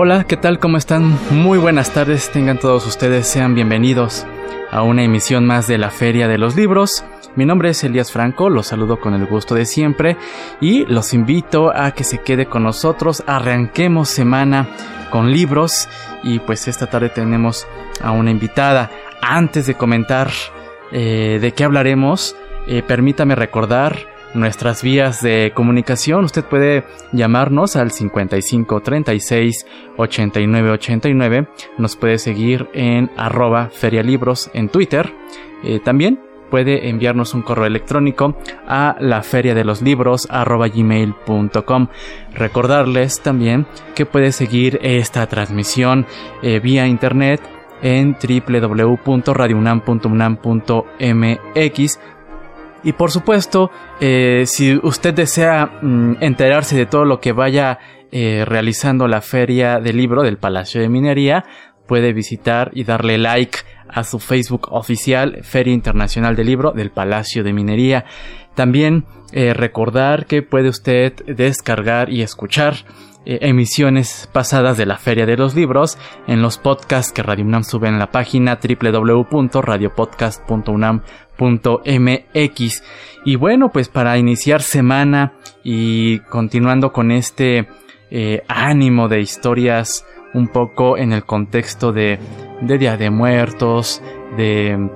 Hola, ¿qué tal? ¿Cómo están? Muy buenas tardes, tengan todos ustedes, sean bienvenidos a una emisión más de la Feria de los Libros. Mi nombre es Elías Franco, los saludo con el gusto de siempre y los invito a que se quede con nosotros, arranquemos semana con libros y pues esta tarde tenemos a una invitada. Antes de comentar eh, de qué hablaremos, eh, permítame recordar nuestras vías de comunicación. Usted puede llamarnos al 55 36 89 89. Nos puede seguir en arroba ferialibros en Twitter. Eh, también puede enviarnos un correo electrónico a la feria de los libros gmail.com. Recordarles también que puede seguir esta transmisión eh, vía internet en www.radiounam.unam.mx y por supuesto, eh, si usted desea mm, enterarse de todo lo que vaya eh, realizando la feria del libro del Palacio de Minería, puede visitar y darle like a su Facebook oficial Feria Internacional del Libro del Palacio de Minería. También eh, recordar que puede usted descargar y escuchar emisiones pasadas de la Feria de los Libros en los podcasts que Radio UNAM sube en la página www.radiopodcast.unam mx Y bueno, pues para iniciar semana y continuando con este eh, ánimo de historias un poco en el contexto de, de Día de Muertos, de...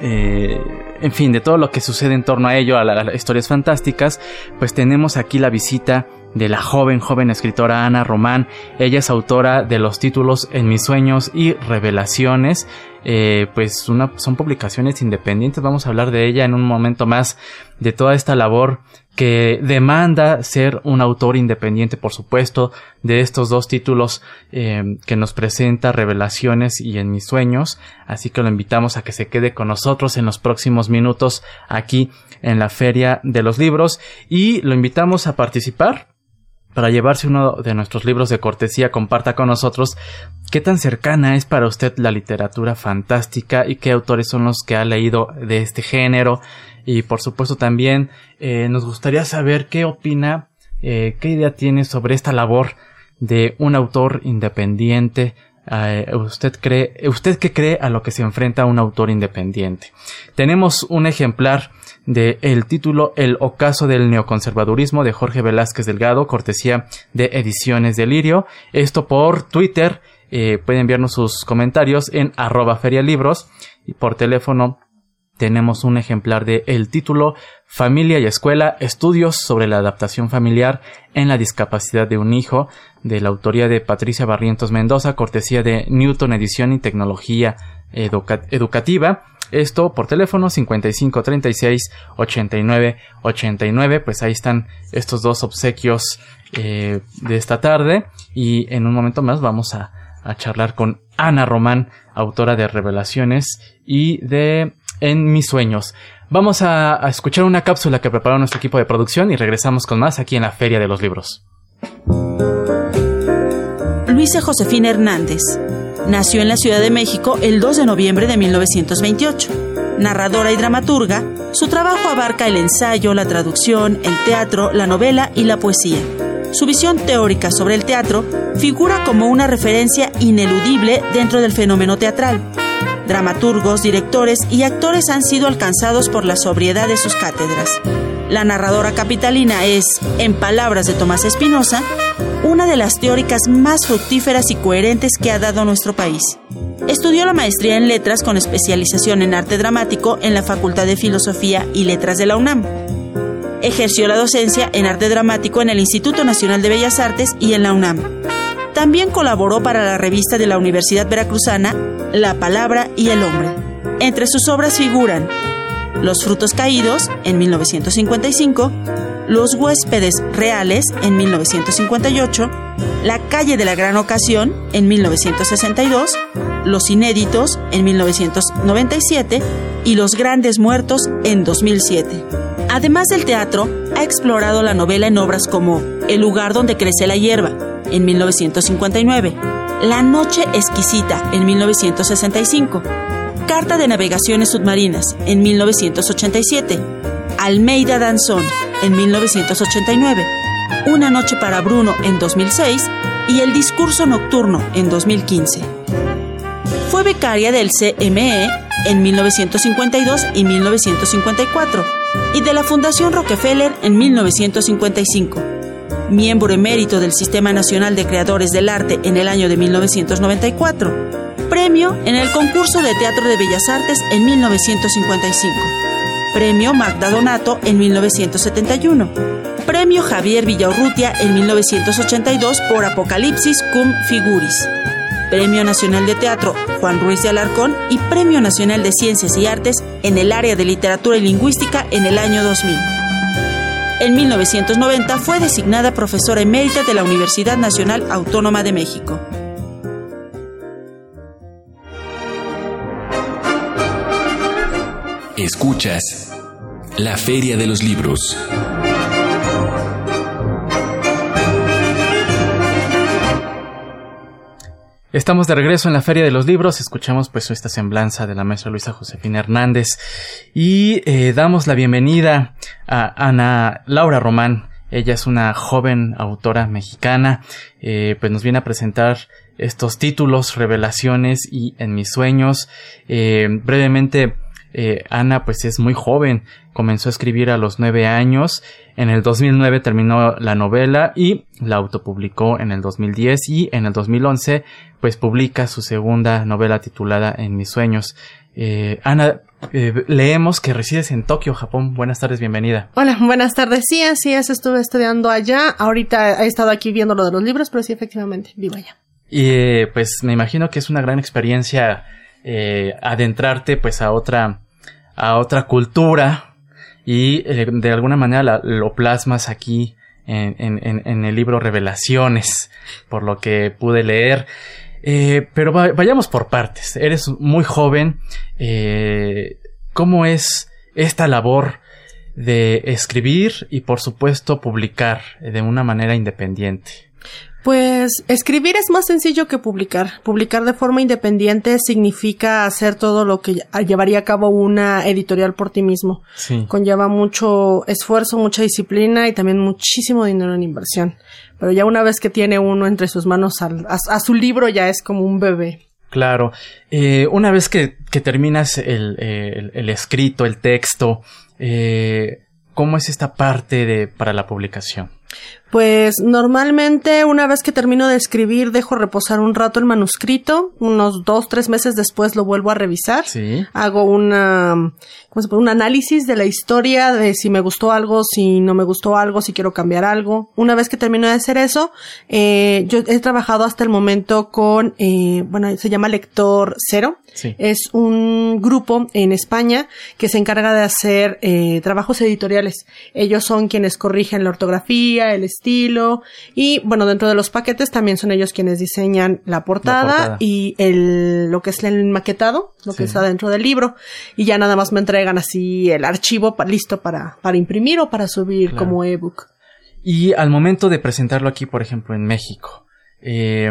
Eh, en fin, de todo lo que sucede en torno a ello, a, las historias fantásticas, pues tenemos aquí la visita de la joven, joven escritora Ana Román. Ella es autora de los títulos En mis sueños y Revelaciones. Eh, pues una, son publicaciones independientes. Vamos a hablar de ella en un momento más, de toda esta labor que demanda ser un autor independiente, por supuesto, de estos dos títulos eh, que nos presenta Revelaciones y En mis sueños. Así que lo invitamos a que se quede con nosotros en los próximos minutos aquí en la Feria de los Libros y lo invitamos a participar para llevarse uno de nuestros libros de cortesía, comparta con nosotros qué tan cercana es para usted la literatura fantástica y qué autores son los que ha leído de este género. Y por supuesto también eh, nos gustaría saber qué opina, eh, qué idea tiene sobre esta labor de un autor independiente. ¿Usted cree, usted qué cree a lo que se enfrenta un autor independiente? Tenemos un ejemplar de el título El ocaso del neoconservadurismo de Jorge Velázquez Delgado, cortesía de Ediciones Delirio. Esto por Twitter. Eh, puede enviarnos sus comentarios en arroba ferialibros y por teléfono tenemos un ejemplar de el título Familia y Escuela, Estudios sobre la adaptación familiar en la discapacidad de un hijo, de la autoría de Patricia Barrientos Mendoza, cortesía de Newton Edición y Tecnología Educativa. Esto por teléfono 55 36 89 89. Pues ahí están estos dos obsequios eh, de esta tarde. Y en un momento más vamos a, charlar con Ana Román, autora de Revelaciones y de En mis sueños. Vamos a, escuchar una cápsula que preparó nuestro equipo de producción y regresamos con más aquí en la Feria de los Libros. Luisa Josefina Hernández Nació en la Ciudad de México el 2 de noviembre de 1928. Narradora y dramaturga, su trabajo abarca el ensayo, la traducción, el teatro, la novela y la poesía. Su visión teórica sobre el teatro figura como una referencia ineludible dentro del fenómeno teatral. Dramaturgos, directores y actores han sido alcanzados por la sobriedad de sus cátedras. La narradora capitalina es, en palabras de Tomás Espinosa, una de las teóricas más fructíferas y coherentes que ha dado nuestro país. Estudió la maestría en letras con especialización en arte dramático en la Facultad de Filosofía y Letras de la UNAM. Ejerció la docencia en arte dramático en el Instituto Nacional de Bellas Artes y en la UNAM. También colaboró para la revista de la Universidad Veracruzana La Palabra y el Hombre. Entre sus obras figuran Los frutos caídos en 1955, Los huéspedes reales en 1958, La calle de la gran ocasión en 1962, Los inéditos en 1997 y Los grandes muertos en 2007. Además del teatro, ha explorado la novela en obras como El lugar donde crece la hierba en 1959, La noche exquisita en 1965, Carta de Navegaciones Submarinas en 1987, Almeida Danzón en 1989, Una Noche para Bruno en 2006 y El Discurso Nocturno en 2015. Fue becaria del CME en 1952 y 1954 y de la Fundación Rockefeller en 1955. Miembro emérito del Sistema Nacional de Creadores del Arte en el año de 1994 Premio en el concurso de Teatro de Bellas Artes en 1955. Premio Magda Donato en 1971. Premio Javier Villaurrutia en 1982 por Apocalipsis cum Figuris. Premio Nacional de Teatro Juan Ruiz de Alarcón y Premio Nacional de Ciencias y Artes en el área de Literatura y Lingüística en el año 2000. En 1990 fue designada profesora emérita de la Universidad Nacional Autónoma de México. Escuchas La Feria de los Libros. Estamos de regreso en la Feria de los Libros, escuchamos pues esta semblanza de la maestra Luisa Josefina Hernández y eh, damos la bienvenida a Ana Laura Román. Ella es una joven autora mexicana, eh, pues nos viene a presentar estos títulos, revelaciones y en mis sueños. Eh, brevemente, eh, Ana pues es muy joven, comenzó a escribir a los nueve años, en el 2009 terminó la novela y la autopublicó en el 2010 y en el 2011 pues publica su segunda novela titulada En mis sueños. Eh, Ana, eh, leemos que resides en Tokio, Japón. Buenas tardes, bienvenida. Hola, buenas tardes. Sí, así es, estuve estudiando allá. Ahorita he estado aquí viendo lo de los libros, pero sí, efectivamente, vivo allá. Y pues me imagino que es una gran experiencia adentrarte pues a otra a otra cultura y eh, de alguna manera lo plasmas aquí en, el libro Revelaciones, por lo que pude leer. Eh, pero vayamos por partes. Eres muy joven. Eh, ¿Cómo es esta labor de escribir y por supuesto publicar de una manera independiente? Pues escribir es más sencillo que publicar. Publicar de forma independiente significa hacer todo lo que llevaría a cabo una editorial por ti mismo. Sí. Conlleva mucho esfuerzo, mucha disciplina y también muchísimo dinero en inversión. Pero ya una vez que tiene uno entre sus manos a, su libro ya es como un bebé. Claro. Eh, una vez que, terminas el, el, escrito, el texto, eh, ¿cómo es esta parte de, para la publicación? Pues normalmente una vez que termino de escribir dejo reposar un rato el manuscrito, unos dos, tres meses después lo vuelvo a revisar. Sí. Hago una, ¿cómo se puede? un análisis de la historia, de si me gustó algo, si no me gustó algo, si quiero cambiar algo. Una vez que termino de hacer eso, eh, yo he trabajado hasta el momento con, eh, bueno, se llama Lector Cero. Sí. Es un grupo en España que se encarga de hacer eh, trabajos editoriales. Ellos son quienes corrigen la ortografía, el estilo y bueno, dentro de los paquetes también son ellos quienes diseñan la portada, y el lo que es el maquetado, lo que está dentro del libro y ya nada más me entregan así el archivo listo para para imprimir o para subir como ebook. Y al momento de presentarlo aquí, por ejemplo, en México, eh,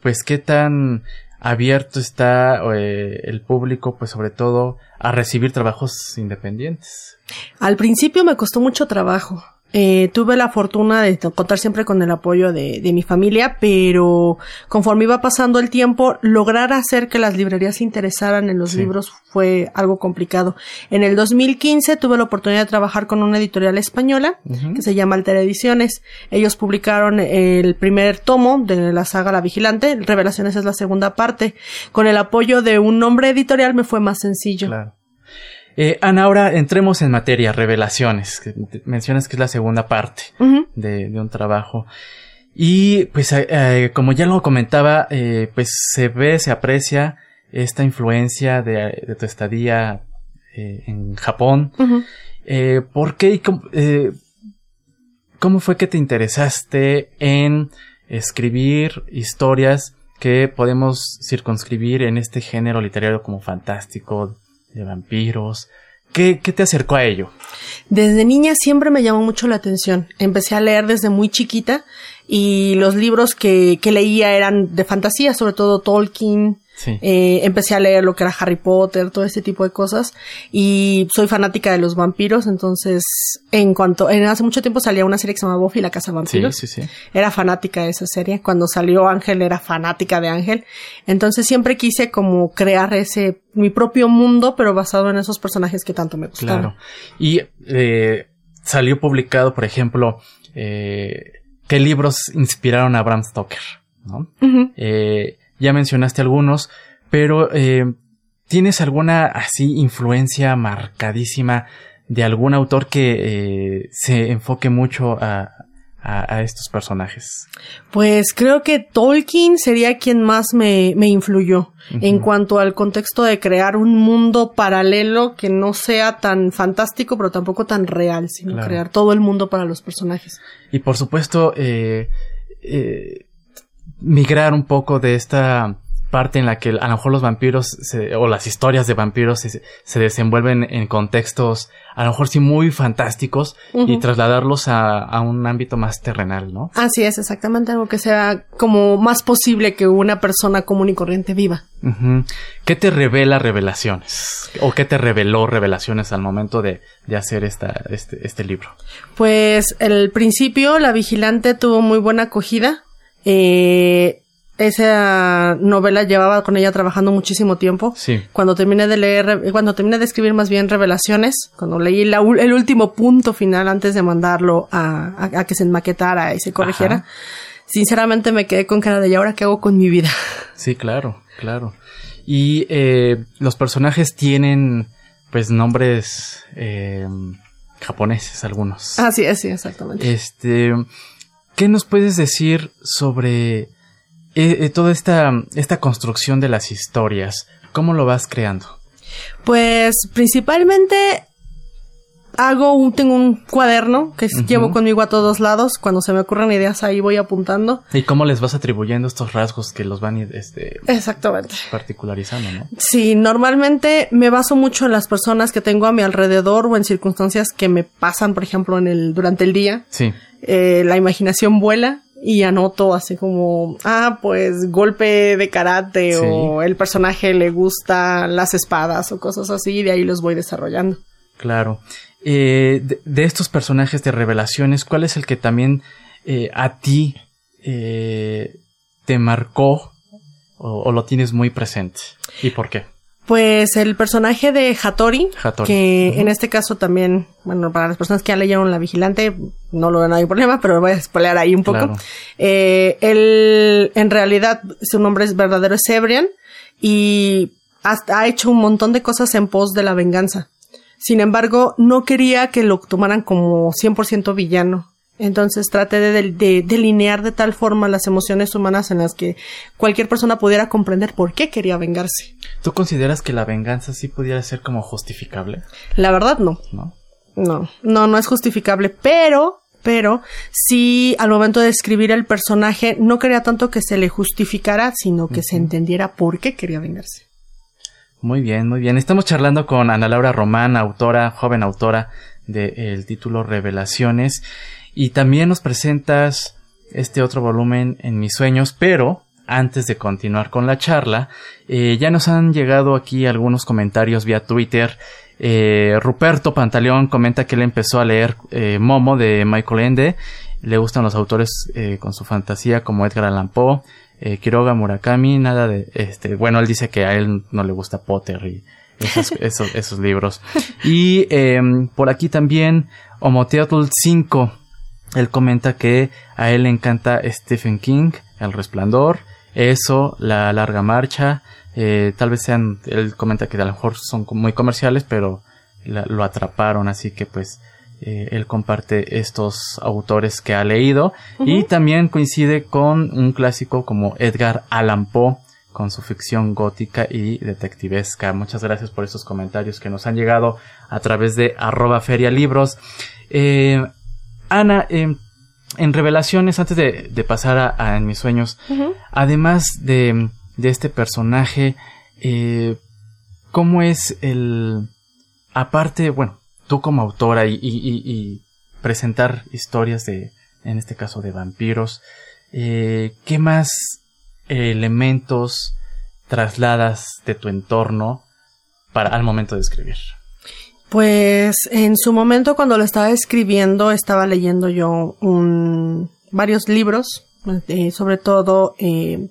pues qué tan abierto está eh, el público, pues sobre todo a recibir trabajos independientes. Al principio me costó mucho trabajo. Eh, tuve la fortuna de contar siempre con el apoyo de, de, mi familia, pero conforme iba pasando el tiempo, lograr hacer que las librerías se interesaran en los libros fue algo complicado. En el 2015 tuve la oportunidad de trabajar con una editorial española que se llama Alter Ediciones. Ellos publicaron el primer tomo de la saga La Vigilante, Revelaciones es la segunda parte. Con el apoyo de un nombre editorial me fue más sencillo. Claro. Eh, Ana, ahora entremos en materia, revelaciones. Que mencionas que es la segunda parte de, un trabajo. Y pues eh, eh, como ya lo comentaba, eh, pues se ve, se aprecia esta influencia de, tu estadía eh, en Japón. Eh, ¿Por qué y cómo, cómo fue que te interesaste en escribir historias que podemos circunscribir en este género literario como fantástico, de vampiros, ¿Qué, te acercó a ello? Desde niña siempre me llamó mucho la atención. Empecé a leer desde muy chiquita y los libros que, que leía eran de fantasía, sobre todo Tolkien, eh, empecé a leer lo que era Harry Potter, todo ese tipo de cosas. Y soy fanática de los vampiros, entonces, en cuanto, en hace mucho tiempo salía una serie que se llama Buffy la Casa de Vampiros. Sí, sí, sí. Era fanática de esa serie. Cuando salió Ángel era fanática de Ángel. Entonces siempre quise como crear ese, mi propio mundo, pero basado en esos personajes que tanto me gustaban. Claro. Y, eh, salió publicado, por ejemplo, eh, qué libros inspiraron a Bram Stoker, ¿no? eh, ya mencionaste algunos, pero eh, ¿tienes alguna así influencia marcadísima de algún autor que eh, se enfoque mucho a, estos personajes? Pues creo que Tolkien sería quien más me, influyó en cuanto al contexto de crear un mundo paralelo que no sea tan fantástico, pero tampoco tan real, sino crear todo el mundo para los personajes. Y por supuesto, eh, migrar un poco de esta parte en la que a lo mejor los vampiros o las historias de vampiros se, desenvuelven en contextos a lo mejor sí muy fantásticos y trasladarlos a, un ámbito más terrenal, ¿no? Así es, exactamente, algo que sea como más posible que una persona común y corriente viva. ¿Qué te revela revelaciones? ¿O qué te reveló revelaciones al momento de, hacer esta, este, este libro? Pues el principio, La Vigilante tuvo muy buena acogida eh, esa novela llevaba con ella trabajando muchísimo tiempo. Sí. Cuando terminé de leer, cuando terminé de escribir más bien Revelaciones, cuando leí el último punto final antes de mandarlo a, a, que se enmaquetara y se corrigiera, sinceramente me quedé con cara de ¿y ahora qué hago con mi vida? Sí, claro, claro. Y eh, los personajes tienen, pues, nombres eh, japoneses algunos. Ah, sí, sí, exactamente. Este, ¿Qué nos puedes decir sobre eh, eh, toda esta, esta construcción de las historias? ¿Cómo lo vas creando? Pues principalmente hago un, tengo un cuaderno que llevo conmigo a todos lados. Cuando se me ocurren ideas ahí voy apuntando. ¿Y cómo les vas atribuyendo estos rasgos que los van este, Exactamente. particularizando, no? Sí, normalmente me baso mucho en las personas que tengo a mi alrededor o en circunstancias que me pasan, por ejemplo, en el, durante el día. Sí. Eh, la imaginación vuela y anoto así como, ah, pues golpe de karate o el personaje le gusta las espadas o cosas así y de ahí los voy desarrollando. Claro. Eh, de, estos personajes de revelaciones, ¿cuál es el que también eh, a ti eh, te marcó o, lo tienes muy presente? ¿Y por qué? Pues el personaje de Hattori, que en este caso también, bueno, para las personas que ya leyeron La Vigilante, no lo ven hay problema, pero voy a spoilear ahí un poco. él, en realidad, su nombre es verdadero es Ebrian y ha hecho un montón de cosas en pos de la venganza. Sin embargo, no quería que lo tomaran como 100% villano. Entonces traté de, delinear de tal forma las emociones humanas en las que cualquier persona pudiera comprender por qué quería vengarse. ¿Tú consideras que la venganza sí pudiera ser como justificable? La verdad no. No. No, no, no es justificable, pero pero sí al momento de escribir el personaje no quería tanto que se le justificara, sino que se entendiera por qué quería vengarse. Muy bien, muy bien. Estamos charlando con Ana Laura Román, autora, joven autora del título Revelaciones. Y también nos presentas este otro volumen en mis sueños, pero antes de continuar con la charla, eh, ya nos han llegado aquí algunos comentarios vía Twitter. Eh, Ruperto Pantaleón comenta que él empezó a leer eh, Momo de Michael Ende. Le gustan los autores con su fantasía como Edgar Allan Poe eh, Kiroga Murakami, nada de, este, bueno, él dice que a él no le gusta Potter y esos, esos, esos libros. Y em, por aquí también, Omoteotl 5, él comenta que a él le encanta Stephen King, El Resplandor, eso, La Larga Marcha, eh, tal vez sean, él comenta que a lo mejor son muy comerciales, pero lo atraparon, así que pues eh, él comparte estos autores que ha leído y también coincide con un clásico como Edgar Allan Poe con su ficción gótica y detectivesca. Muchas gracias por estos comentarios que nos han llegado a través de arroba ferialibros. Eh, Ana, eh, en revelaciones, antes de, pasar a, En mis sueños, además de, de, este personaje, eh, ¿cómo es el... Aparte, bueno, tú como autora y, presentar historias de, en este caso, de vampiros, eh, ¿qué más elementos trasladas de tu entorno para al momento de escribir? Pues en su momento cuando lo estaba escribiendo estaba leyendo yo un, varios libros, eh, sobre todo eh,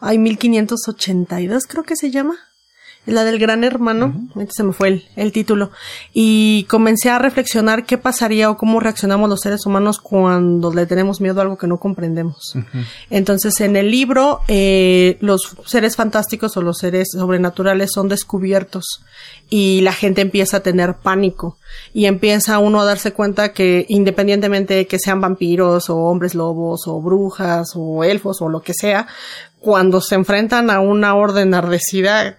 hay 1582 creo que se llama, la del gran hermano, se me fue el, título, y comencé a reflexionar qué pasaría o cómo reaccionamos los seres humanos cuando le tenemos miedo a algo que no comprendemos. Entonces, en el libro, eh, los seres fantásticos o los seres sobrenaturales son descubiertos y la gente empieza a tener pánico y empieza uno a darse cuenta que independientemente de que sean vampiros o hombres lobos o brujas o elfos o lo que sea, cuando se enfrentan a una orden ardecida,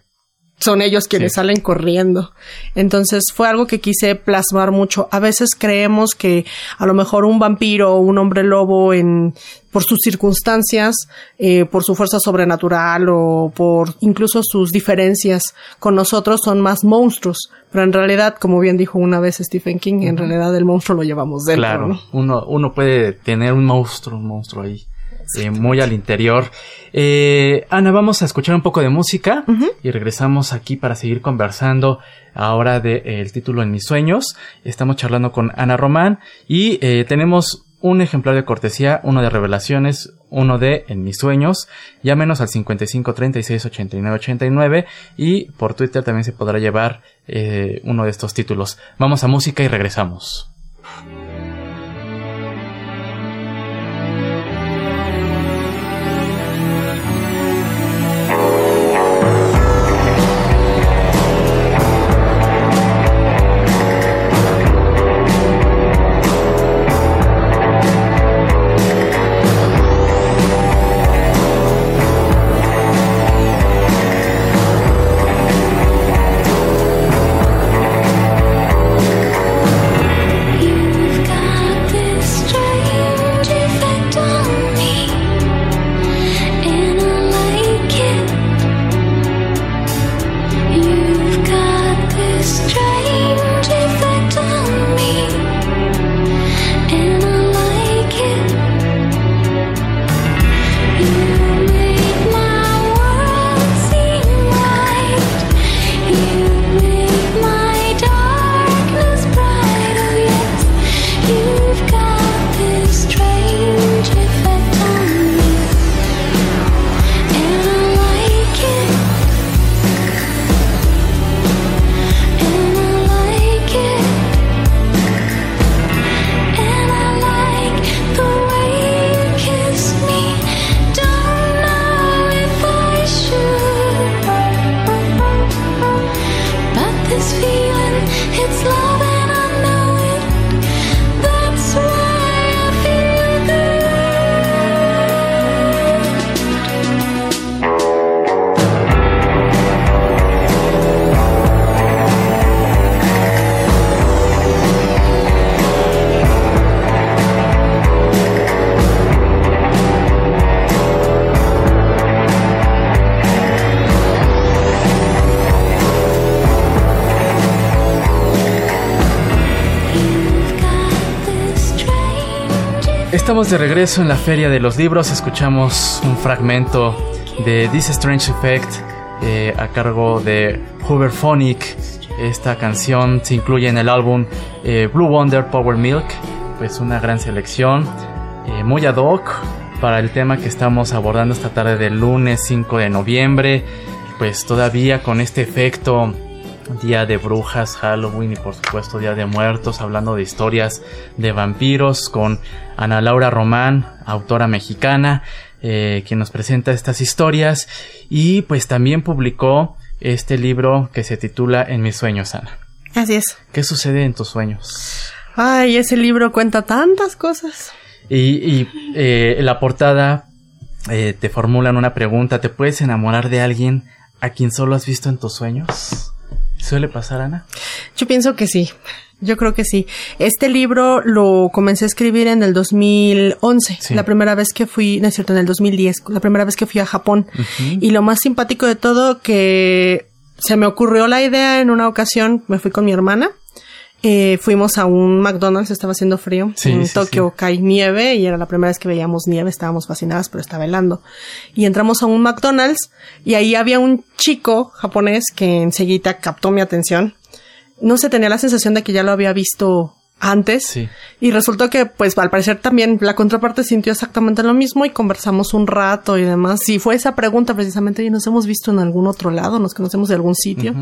son ellos quienes salen corriendo. Entonces fue algo que quise plasmar mucho. A veces creemos que a lo mejor un vampiro o un hombre lobo en por sus circunstancias, eh, por su fuerza sobrenatural o por incluso sus diferencias con nosotros son más monstruos. Pero en realidad, como bien dijo una vez Stephen King, en realidad el monstruo lo llevamos dentro. Claro, uno, uno puede tener un monstruo, un monstruo ahí muy al interior. Eh, Ana, vamos a escuchar un poco de música y regresamos aquí para seguir conversando ahora del de, el título En mis sueños. Estamos charlando con Ana Román y eh, tenemos un ejemplar de cortesía, uno de revelaciones, uno de En mis sueños. Llámenos al 55 36 89 89 y por Twitter también se podrá llevar eh, uno de estos títulos. Vamos a música y regresamos. Estamos de regreso en la Feria de los Libros. Escuchamos un fragmento de This Strange Effect eh, a cargo de Hooverphonic. Esta canción se incluye en el álbum eh, Blue Wonder Power Milk. Pues una gran selección, eh, muy ad hoc para el tema que estamos abordando esta tarde del lunes 5 de noviembre. Pues todavía con este efecto Día de Brujas, Halloween y por supuesto Día de Muertos, hablando de historias de vampiros con Ana Laura Román, autora mexicana, eh, quien nos presenta estas historias y pues también publicó este libro que se titula En mis sueños, Ana. Así es. ¿Qué sucede en tus sueños? Ay, ese libro cuenta tantas cosas. Y, y eh, la portada eh, te formulan una pregunta, ¿te puedes enamorar de alguien a quien solo has visto en tus sueños? ¿Suele pasar, Ana? Yo pienso que sí. Yo creo que sí. Este libro lo comencé a escribir en el 2011, la primera vez que fui, no es cierto, en el 2010, la primera vez que fui a Japón. Y lo más simpático de todo que se me ocurrió la idea en una ocasión, me fui con mi hermana. Eh, fuimos a un McDonald's, estaba haciendo frío. en Tokio cae nieve y era la primera vez que veíamos nieve, estábamos fascinadas, pero estaba helando. Y entramos a un McDonald's y ahí había un chico japonés que enseguida captó mi atención no se tenía la sensación de que ya lo había visto antes. Y resultó que, pues, al parecer también la contraparte sintió exactamente lo mismo y conversamos un rato y demás. Y fue esa pregunta precisamente, y nos hemos visto en algún otro lado, nos conocemos de algún sitio.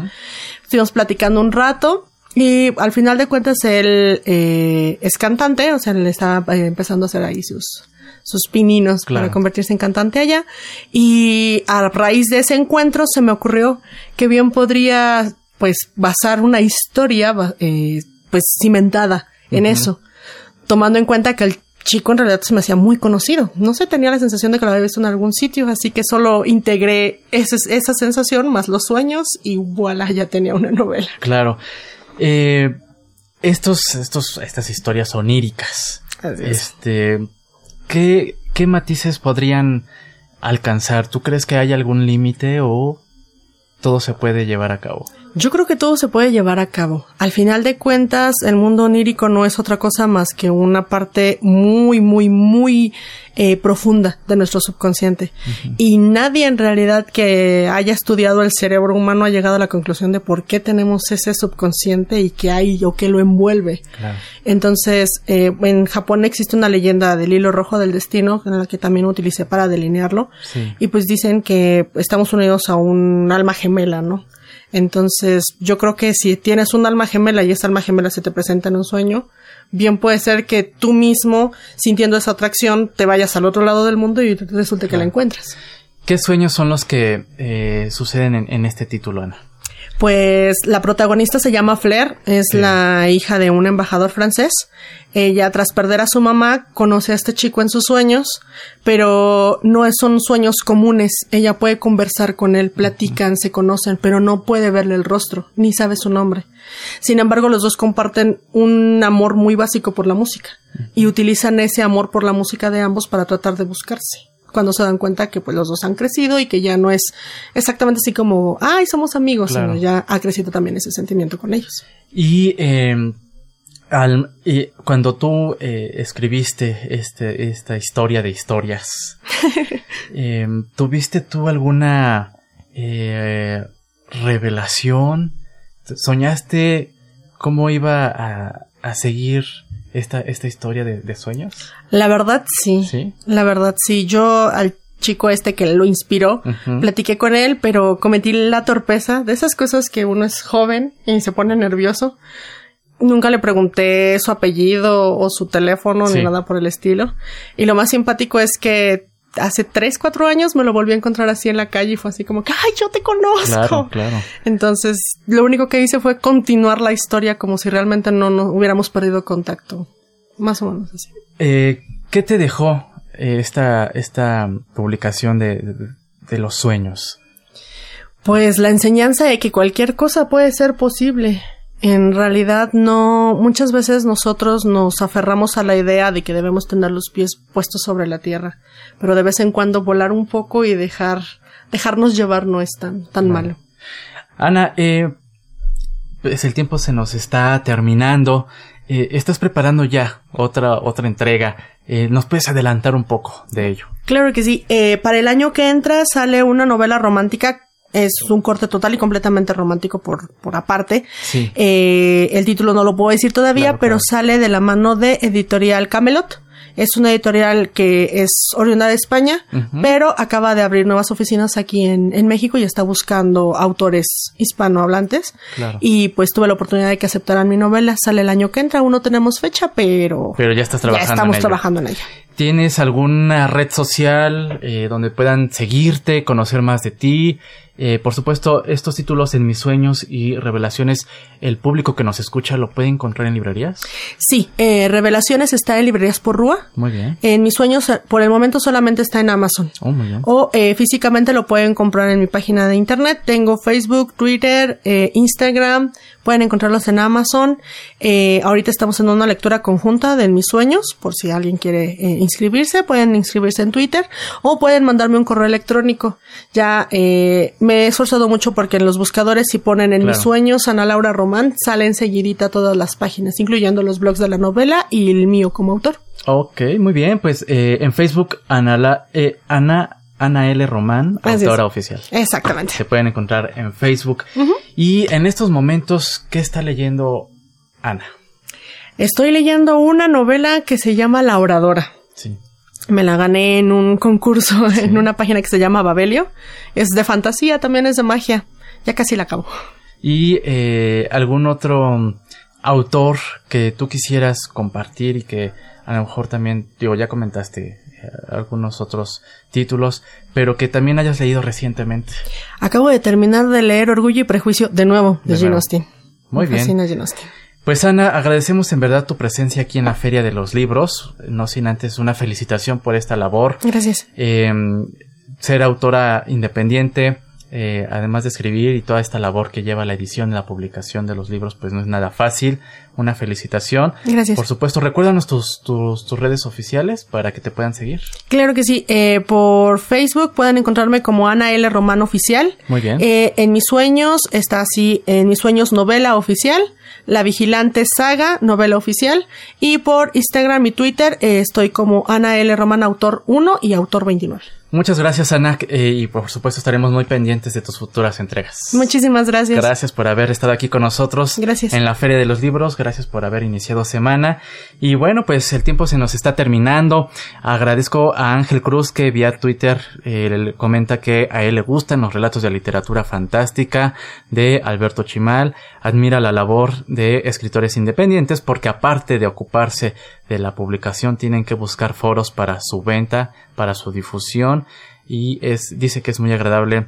Estuvimos platicando un rato y al final de cuentas él eh, es cantante, o sea, le estaba eh, empezando a hacer ahí sus, sus pininos para convertirse en cantante allá. Y a raíz de ese encuentro se me ocurrió que bien podría pues basar una historia eh, pues cimentada en eso, tomando en cuenta que el chico en realidad se me hacía muy conocido. No sé, tenía la sensación de que lo había visto en algún sitio, así que solo integré esa sensación más los sueños y voilà, ya tenía una novela. Claro. Eh, estos, estos, estas historias oníricas. Este, ¿qué, ¿qué matices podrían alcanzar? ¿Tú crees que hay algún límite o todo se puede llevar a cabo? Yo creo que todo se puede llevar a cabo. Al final de cuentas, el mundo onírico no es otra cosa más que una parte muy, muy, muy eh, profunda de nuestro subconsciente. Y nadie en realidad que haya estudiado el cerebro humano ha llegado a la conclusión de por qué tenemos ese subconsciente y qué hay o qué lo envuelve. Entonces, eh, en Japón existe una leyenda del hilo rojo del destino, en la que también utilicé para delinearlo. Y pues dicen que estamos unidos a un alma gemela, ¿no? Entonces, yo creo que si tienes un alma gemela y esa alma gemela se te presenta en un sueño, bien puede ser que tú mismo, sintiendo esa atracción, te vayas al otro lado del mundo y resulte que la encuentras. ¿Qué sueños son los que eh, suceden en, este título, Ana? Pues la protagonista se llama Flair, es la hija de un embajador francés. Ella, tras perder a su mamá, conoce a este chico en sus sueños, pero no son sueños comunes. Ella puede conversar con él, platican, se conocen, pero no puede verle el rostro, ni sabe su nombre. Sin embargo, los dos comparten un amor muy básico por la música y utilizan ese amor por la música de ambos para tratar de buscarse cuando se dan cuenta que pues los dos han crecido y que ya no es exactamente así como, ay, somos amigos, sino ya ha crecido también ese sentimiento con ellos. Y, em, al, cuando tú eh, escribiste este, esta historia de historias, em, ¿tuviste tú alguna eh, revelación? ¿Soñaste cómo iba a, a seguir esta, esta historia de, sueños? La verdad sí. Sí. La verdad sí. Yo al chico este que lo inspiró, platiqué con él, pero cometí la torpeza de esas cosas que uno es joven y se pone nervioso. Nunca le pregunté su apellido o su teléfono ni nada por el estilo. Y lo más simpático es que hace tres, cuatro años me lo volví a encontrar así en la calle y fue así como que, ay, yo te conozco. Claro, claro. Entonces, lo único que hice fue continuar la historia como si realmente no, no hubiéramos perdido contacto. Más o menos así. Eh, ¿Qué te dejó eh, esta, esta publicación de, de los sueños? Pues la enseñanza de que cualquier cosa puede ser posible en realidad no, muchas veces nosotros nos aferramos a la idea de que debemos tener los pies puestos sobre la tierra, pero de vez en cuando volar un poco y dejar, dejarnos llevar no es tan, tan malo. Ana, eh, pues el tiempo se nos está terminando. Eh, estás preparando ya otra, otra entrega. Eh, ¿Nos puedes adelantar un poco de ello? Claro que sí. Eh, para el año que entra sale una novela romántica es un corte total y completamente romántico por, por aparte. Sí. Eh, el título no lo puedo decir todavía, pero sale de la mano de Editorial Camelot. Es una editorial que es oriunda de España, pero acaba de abrir nuevas oficinas aquí en, en, México y está buscando autores hispanohablantes. Y pues tuve la oportunidad de que aceptaran mi novela. Sale el año que entra, aún no tenemos fecha, pero... Pero ya estás trabajando. Ya estamos trabajando en ella. ¿Tienes alguna red social eh, donde puedan seguirte, conocer más de ti? Eh, por supuesto, estos títulos en mis sueños y revelaciones, el público que nos escucha lo puede encontrar en librerías. Sí, eh, Revelaciones está en librerías por Rúa. Muy bien. En mis sueños, por el momento solamente está en Amazon. Oh, muy bien. O eh, físicamente lo pueden comprar en mi página de internet. Tengo Facebook, Twitter, eh, Instagram. Pueden encontrarlos en Amazon. Eh, ahorita estamos en una lectura conjunta de mis sueños, por si alguien quiere eh, inscribirse, pueden inscribirse en Twitter o pueden mandarme un correo electrónico. Ya eh, me he esforzado mucho porque en los buscadores si ponen en mis sueños Ana Laura Román, salen seguidita todas las páginas, incluyendo los blogs de la novela y el mío como autor. Ok, muy bien. Pues en Facebook, Ana, la, Ana Ana L. Román, autora oficial. Exactamente. Se pueden encontrar en Facebook. Y en estos momentos, ¿qué está leyendo Ana? Estoy leyendo una novela que se llama La Oradora. Sí. Me la gané en un concurso en una página que se llama Babelio. Es de fantasía, también es de magia. Ya casi la acabo. ¿Y eh, algún otro autor que tú quisieras compartir y que a lo mejor también, digo, ya comentaste algunos otros títulos, pero que también hayas leído recientemente. Acabo de terminar de leer Orgullo y Prejuicio de nuevo de, Jane Austen. Muy bien. Pues Ana, agradecemos en verdad tu presencia aquí en la Feria de los Libros, no sin antes una felicitación por esta labor. Gracias. Em, ser autora independiente, eh, además de escribir y toda esta labor que lleva la edición y la publicación de los libros, pues no es nada fácil. Una felicitación. Gracias. Por supuesto, recuérdanos tus, tus, tus redes oficiales para que te puedan seguir. Claro que sí. Eh, por Facebook pueden encontrarme como Ana L. Román Oficial. Muy bien. Eh, en mis sueños está así, en mis sueños novela oficial. La Vigilante Saga, novela oficial. Y por Instagram y Twitter estoy como Ana L. Román Autor 1 y Autor 29. Muchas gracias, Ana, eh, y por supuesto estaremos muy pendientes de tus futuras entregas. Muchísimas gracias. Gracias por haber estado aquí con nosotros. Gracias. En la Feria de los Libros, gracias por haber iniciado semana. Y bueno, pues el tiempo se nos está terminando. Agradezco a Ángel Cruz que vía Twitter eh, comenta que a él le gustan los relatos de literatura fantástica de Alberto Chimal. Admira la labor de escritores independientes porque aparte de ocuparse de la publicación tienen que buscar foros para su venta, para su difusión y es dice que es muy agradable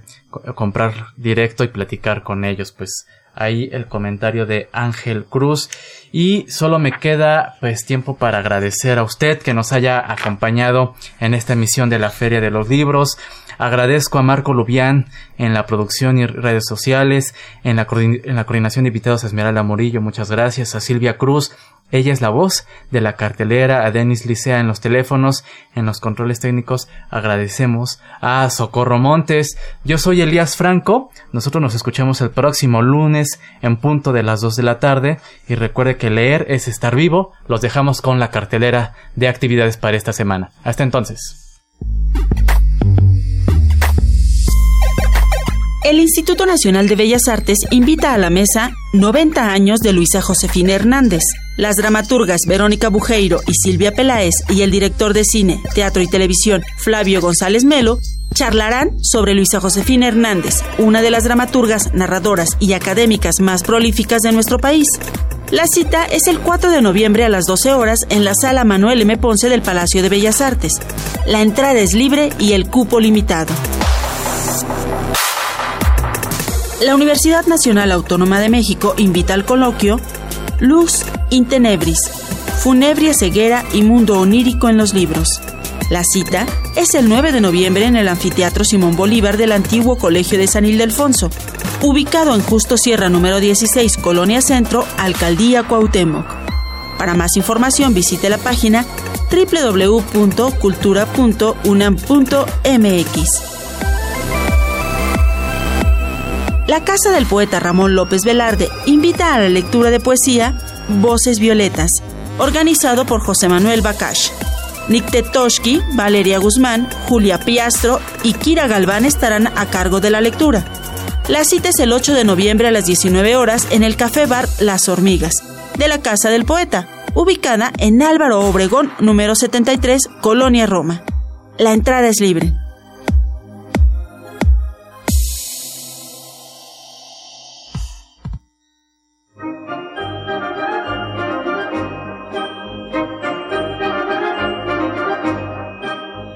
comprar directo y platicar con ellos, pues ahí el comentario de Ángel Cruz. Y solo me queda pues tiempo para agradecer a usted que nos haya acompañado en esta emisión de la Feria de los Libros. Agradezco a Marco Lubián en la producción y redes sociales, en la, en la coordinación de invitados a Esmeralda Morillo, muchas gracias, a Silvia Cruz, ella es la voz de la cartelera, a Denis Licea en los teléfonos, en los controles técnicos. Agradecemos a Socorro Montes. Yo soy Elías Franco. Nosotros nos escuchamos el próximo lunes en punto de las 2 de la tarde. Y recuerde que leer es estar vivo. Los dejamos con la cartelera de actividades para esta semana. Hasta entonces. El Instituto Nacional de Bellas Artes invita a la mesa 90 años de Luisa Josefina Hernández. Las dramaturgas Verónica Bujeiro y Silvia Peláez y el director de cine, teatro y televisión Flavio González Melo charlarán sobre Luisa Josefina Hernández, una de las dramaturgas, narradoras y académicas más prolíficas de nuestro país. La cita es el 4 de noviembre a las 12 horas en la sala Manuel M. Ponce del Palacio de Bellas Artes. La entrada es libre y el cupo limitado. La Universidad Nacional Autónoma de México invita al coloquio Luz in Tenebris, Funebria Ceguera y Mundo Onírico en los Libros. La cita es el 9 de noviembre en el Anfiteatro Simón Bolívar del antiguo Colegio de San Ildefonso, ubicado en Justo Sierra número 16, Colonia Centro, Alcaldía Cuauhtémoc. Para más información visite la página www.cultura.unam.mx. La Casa del Poeta Ramón López Velarde invita a la lectura de poesía Voces Violetas, organizado por José Manuel Bakash. Nick Tetoshki, Valeria Guzmán, Julia Piastro y Kira Galván estarán a cargo de la lectura. La cita es el 8 de noviembre a las 19 horas en el Café Bar Las Hormigas, de la Casa del Poeta, ubicada en Álvaro Obregón, número 73, Colonia Roma. La entrada es libre.